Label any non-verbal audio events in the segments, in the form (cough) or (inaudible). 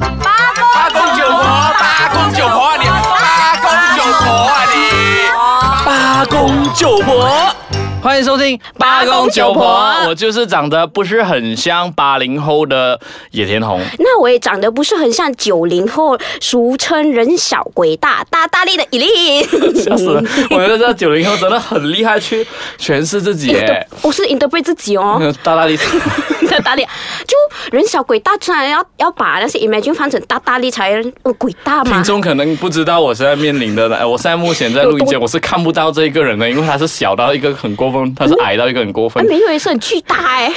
八公九婆，八公九婆啊你，八公九婆啊你，八公九婆。欢迎收听八公九婆我就是长得不是很像八零后的野田红。那我也长得不是很像九零后，俗称人小鬼大，大大力的伊利。笑死了！我觉得这九零后真的很厉害，去诠释自己耶。(laughs) 我是 interpret 自己哦，大大力，(laughs) 大大力，就人小鬼大，当然要要把那些 imagine 翻成大大力才呃鬼大嘛听。众可能不知道我现在面临的，哎，我现在目前在录音间，我是看不到这一个人的，因为他是小到一个很过他是矮到一个很过分，。没有，也是很巨大哎。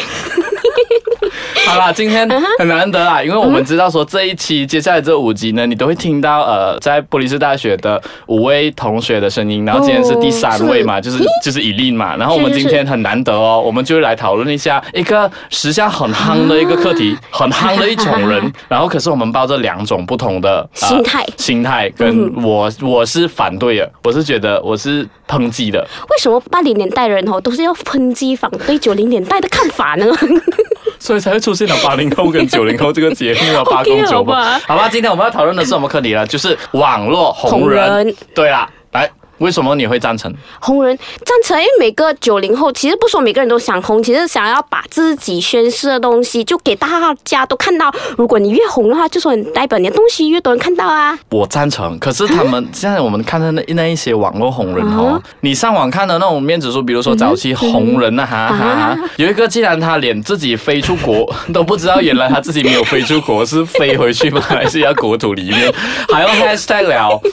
好啦，今天很难得啊，因为我们知道说这一期接下来这五集呢，你都会听到呃，在布里斯大学的五位同学的声音，然后今天是第三位嘛，就是就是以令嘛，然后我们今天很难得哦，我们就来讨论一下一个时下很夯的一个课题，很夯的一种人，然后可是我们抱着两种不同的、呃心态心态跟我我是反对的，我是觉得我是抨击的，为什么八零年代人哦都是要抨击反对九零年代的看法呢？所以才会出现了八零后跟九零后这个节目啊，(laughs) 八公九吧好吧，今天我们要讨论的是什么课题呢？就是网络红。人对啦，来，为什么你会赞成？红人赞成，因为每个九零后，其实不说每个人都想红，其实想要把自己宣示的东西就给大家都看到。如果你越红的话，就说你代表你的东西越多人看到啊。我赞成，可是他们现在我们看的那那一些网络红人哦，你上网看的那种面子书，比如说早期红人啊哈哈哈，有一个竟然他连自己飞出国都不知道，原来他自己没有飞出国，是飞回去马来西亚国土里面，还用 hashtag 了 (laughs)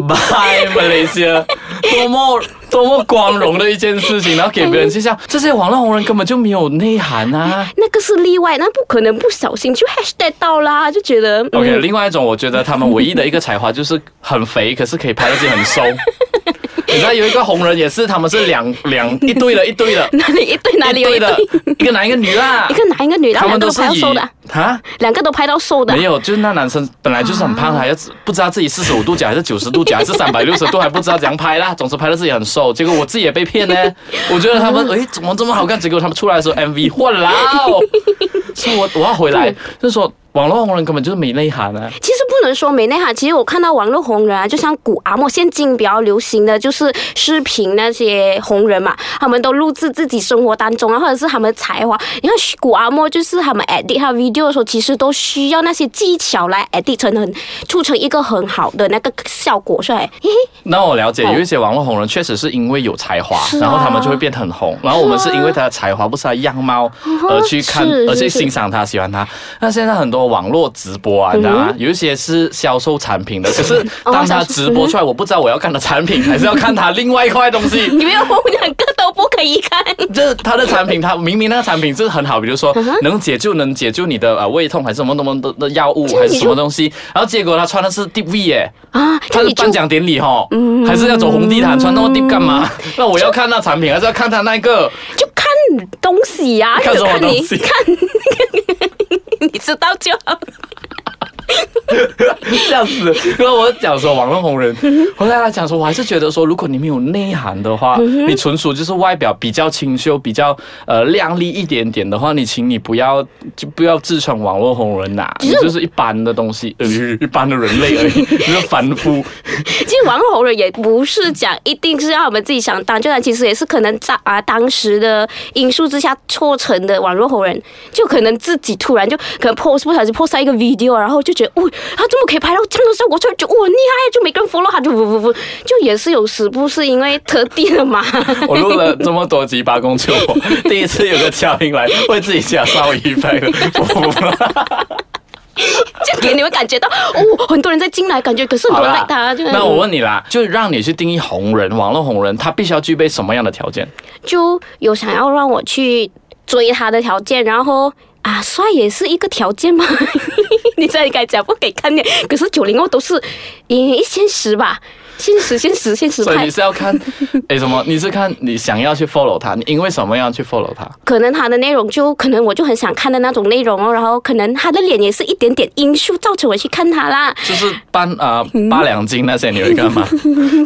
Bye Malaysia，多么多么光荣的一件事情，然后给别人去笑，这些网络红人根本就没有内涵啊。那个是例外，那不可能不小心就 hashtag 到啦，就觉得 OK，嗯另外一种，我觉得他们唯一的一个才华就是很肥，可是可以拍到自己很瘦。你知道有一个红人也是，他们是两两一对的，一对的，(laughs) 哪里一对哪里有一对一对的，一个男一个女啦一。个男一个女的，他们都是以拍到瘦的，啊，两个都拍到瘦的没。有，就是那男生本来就是很胖，还要不知道自己四十五度角还是九十度角还是三百六十度，还不知道怎样拍啦。总之拍的自己很瘦，结果我自己也被骗呢。(laughs) 我觉得他们哎怎么这么好看？结果他们出来的时候 MV 混啦，所以 (laughs) 我我要回来，就是说网络红人根本就是没内涵啊。其实不能说没内涵，其实我看到网络红人啊，就像古阿莫，现今比较流行的就是视频那些红人嘛，他们都录制自己生活当中啊，或者是他们的才华。你看古阿莫，就是他们 edit 他 video 的时候，其实都需要那些技巧来 edit 成很促成一个很好的那个效果出来。那我了解，哦有一些网络红人确实是因为有才华，啊然后他们就会变得很红。然后我们是因为他的才华，不是他的样貌而去看，而去是欣赏他、喜欢他。那现在很多网络直播啊，你知道吗？有一些是销售产品的，可是当他直播出来，我不知道我要看的产品，还是要看他另外一块东西。你们两个都不可以看。这他的产品，他明明那个产品是很好，比如说能解救能解救你的呃胃痛，还是什么什么的的药物，还是什么东西，然后结果他穿的是 Deep V 耶。啊，他是这你就颁奖典礼哈，还是要走红地毯穿那么 deep 干嘛？那我要看那产品，还是要看他那个？就看东西呀、看什么东西 (laughs) 看，(laughs) 你知道就好。(laughs) 笑死了！因为我讲说网络红人，(laughs) 后来他讲说，我还是觉得说，如果你没有内涵的话，你纯属就是外表比较清秀、比较呃靓丽一点点的话，你请你不要就不要自称网络红人呐、你就是一般的东西，呃，一般的人类而已，就是凡夫。(laughs) 其实网络红人也不是讲一定是要我们自己想当，就然其实也是可能在啊当时的因素之下错成的网络红人，就可能自己突然就可能 post 不小心 post 到一个 video，然后就觉得，哦，他怎么可以拍到这样的效果出来？就哦很厉害，就每个人 follow 他就不不不，就也是有时不是因为特地的嘛。(laughs) 我录了这么多集八公九婆，第一次有个嘉宾来为自己加稍微一拍的，就 (laughs) 给你们感觉到哦，很多人在进来，感觉可是很多人好啦 like 他，就那我问你啦，就让你去定义红人，网络红人，他必须要具备什么样的条件？就有想要让我去追他的条件，然后啊，帅也是一个条件吗？(laughs) 你这应该讲不给看的，可是九零后都是嗯一现实吧。现实现实现实派所以你。是要看，(laughs) 哎，什么？你是看你想要去 follow 他，你因为什么要去 follow 他？可能他的内容就可能我就很想看的那种内容哦，然后可能他的脸也是一点点因素造成我去看他啦。就是八啊八两金那些你会看吗？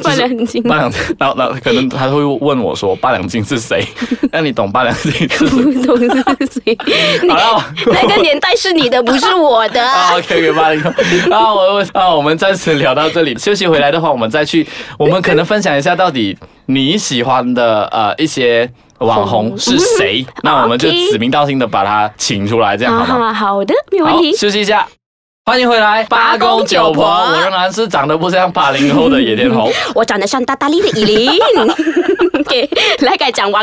八两金 (laughs) 八两金，然后然后可能他会问我说八两金是谁？(laughs) 那你懂八两金是谁？不懂是谁？好了。那个年代是你的，不是我的。啊，OK OK，八零后。啊，我我啊，我们暂时聊到这里，休息回来的话，我们再去，我们可能分享一下到底你喜欢的呃一些网红是谁，那我们就指名道姓的把他请出来，这样好吗？啊，好的，没有问好，题。休息一下。欢迎回来，八公九婆，我仍然是长得不像八零后的野天红。(laughs) 我长得像大大力的依琳。(laughs) OK，来改讲网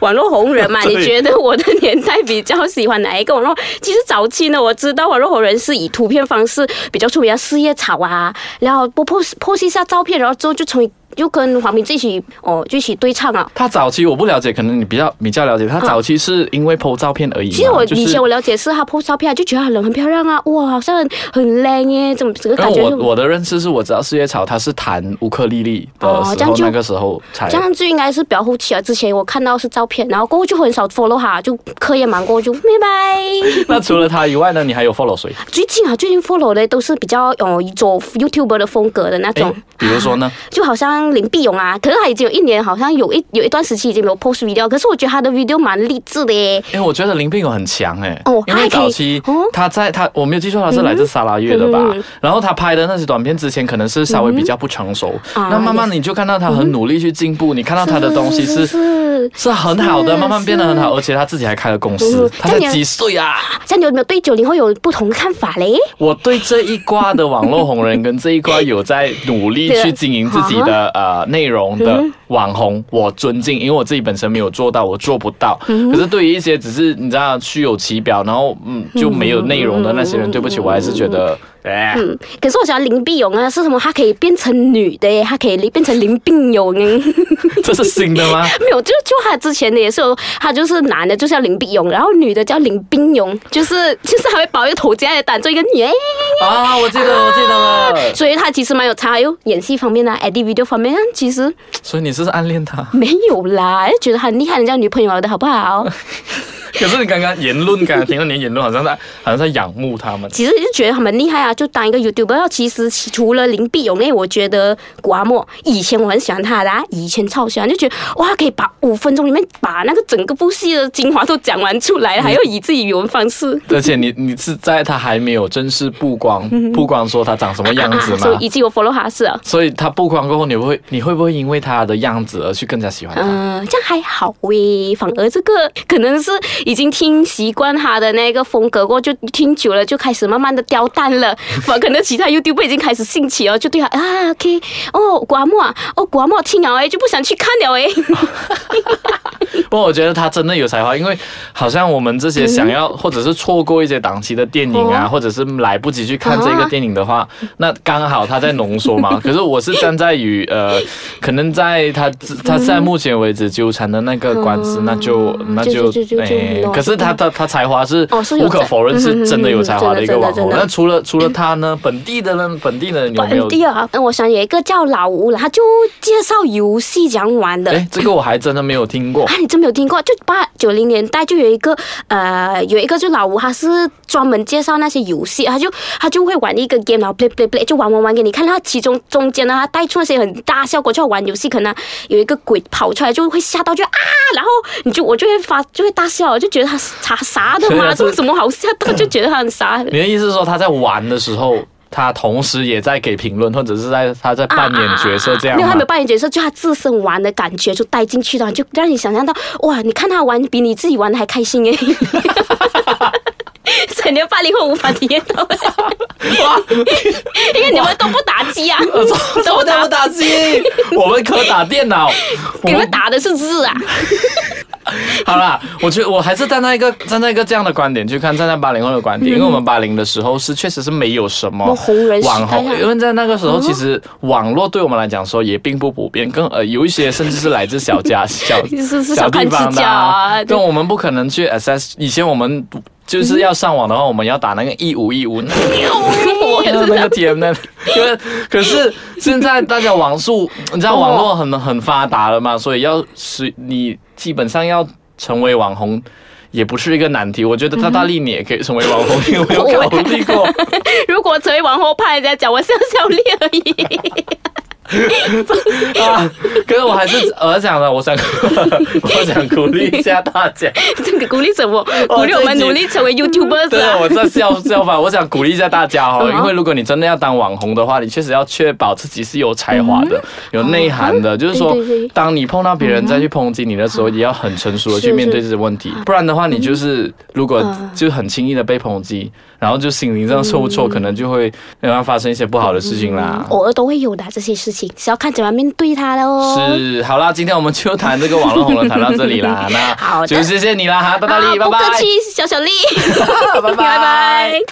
网络红人嘛？你觉得我的年代比较喜欢哪一个网络？其实早期呢，我知道网络红人是以图片方式比较出名，四叶草啊，然后播 post post 一下照片，然后之后就成为就跟黄明志一起哦，就一起对唱啊。他早期我不了解，可能你比较比较了解。他早期是因为 PO 照片而已嘛。其实我就是以前我了解是他 post 照片啊，就觉得他人很漂亮啊，哇，好像很很靓耶，怎么整个感觉我我的认识是我知道四叶草他是弹乌克丽丽的时候，那个时候才这样就应该是比较后期啊。之前我看到是照片，然后过后就很少 follow 他，就课业忙过后就拜拜。(laughs) 那除了他以外呢，你还有 follow 谁？最近啊，最近 follow 的都是比较哦走 YouTuber 的风格的那种诶，比如说呢？(laughs) 就好像林碧勇啊，可是他已经有一年，好像有一有一段时期已经没有 post video，可是我觉得他的 video 蛮励志的耶。因为我觉得林碧勇很强哎、哦因为早期哦他在他我没有记错，他是来自沙拉越的吧？嗯然后他拍的那些短片之前可能是稍微比较不成熟，啊那慢慢你就看到他很努力去进步，你看到他的东西是。是是很好的，慢慢变得很好，而且他自己还开了公司他才几岁啊？这样你有没有对九零后有不同的看法嘞？我对这一挂的网络红人跟这一挂有在努力去 (laughs) 经营自己的呃内容的网红，我尊敬，因为我自己本身没有做到，我做不到。可是对于一些只是你知道虚有其表，然后嗯就没有内容的那些人，对不起，我还是觉得哎。嗯，可是我喜欢林碧勇啊，是什么？她可以变成女的耶，她可以变成林碧勇。(laughs) 这是新的吗？(laughs) 没有，就就他之前的也是有，他就是男的就叫林碧勇，然后女的叫林冰勇，就是就是还会包一个头夹来当做一个女，哎啊，我记得，我记得了。所以他其实蛮有才华，又演戏方面啊，edit video 方面啊，其实所以你是不是暗恋他？没有啦，就觉得他很厉害，人家女朋友了的好不好？(laughs) (laughs) 可是你刚刚言论，刚刚听到你的言论，好像在好像在仰慕他们。其实就觉得他们厉害啊，就当一个 YouTuber。其实除了林碧勇，哎，我觉得古阿莫以前我很喜欢他的、啊，以前超喜欢，就觉得哇，可以把五分钟里面把那个整个部戏的精华都讲完出来，还要以自己语文方式。而且你你是在他还没有正式曝光曝光说他长什么样子嘛 (laughs) 所以吗？已经有 follow 他是啊。所以他曝光过后，你会你会不会因为他的样子而去更加喜欢他？嗯，这样还好喂，反而这个可能是已经听习惯他的那个风格过，就听久了就开始慢慢的掉淡了。反 (laughs) 可能其他 YouTube 已经开始兴起了，就对他啊，OK，哦，古阿莫啊，哦，古阿莫听了哎，就不想去看了哎。不过我觉得他真的有才华，因为好像我们这些想要或者是错过一些档期的电影啊，哦或者是来不及去看这个电影的话，那刚好他在浓缩嘛。(laughs) 可是我是站在于呃，可能在他他在目前为止纠缠的那个官司，嗯那就那就哎可是他他他才华是无可否认是真的有才华的一个网红。那除了除了他呢，本地的呢，本地的有没有本？地啊，那我想有一个叫老吴了，他就介绍游戏怎样玩的。哎，这个我还真的没有听过啊，。你真没有听过？就八九零年代就有一个呃，有一个就老吴，他是专门介绍那些游戏，他就他就会玩一个 game，然后 play play play 就玩玩玩给你看。他其中中间呢，他带出那些很大效果，就玩游戏可能有一个鬼跑出来，就会吓到就啊，然后你就我就会发就会大笑，就觉得他傻傻的嘛，这有什么好笑的？就觉得他很傻。你的意思是说他在玩的时候，他同时也在给评论，或者是在他在扮演角色这样没有，他吗没有？扮演角色，就他自身玩的感觉就带进去了，就让你想象到哇，你看他玩比你自己玩的还开心哎。整年八零后无法体验到，哇，因为你们都不打机啊，怎么打不打机？(laughs) 我们可打电脑。我你们打的是字啊。(laughs) 好啦，我觉得我还是站在一个站在一个这样的观点去看，站在八零后的观点，因为我们八零的时候是确实是没有什么网红，因为在那个时候其实网络对我们来讲说也并不普遍，更呃有一些甚至是来自小家 (laughs) 小小地方的啊对但我们不可能去 access。以前我们就是要上网的话，我们要打那个一五一五，那个 (laughs) 样。TM 那，因为可是现在大家网速，你知道网络很很发达了嘛，所以要是你基本上要成为网红。也不是一个难题，我觉得大大力你也可以成为网红，因为我有考虑过？(laughs) 如果成为网红，怕人家讲我笑笑脸而已。(laughs) 啊，可是我还是我讲的，我想 (laughs) 我想鼓励一下大家。这个鼓励什么？鼓励我们努力成为 YouTubers 对啊，啊！我在笑笑吧，我想鼓励一下大家哦，嗯因为如果你真的要当网红的话，你确实要确保自己是有才华的、有内涵的，就是说嗯对对对，当你碰到别人再去抨击你的时候，也要很成熟的去面对这些问题，不然的话，你就是如果嗯就很轻易的被抨击，然后就心灵上受挫，可能就会让它发生一些不好的事情啦。偶尔都会有的这些事情，是要看怎么面对他的哦。是，好啦，今天我们就谈这个网络红人，谈到这里啦。(laughs) 那好就谢谢你啦哈，大大力，拜拜不客气，小小力，拜 (laughs) 拜拜拜。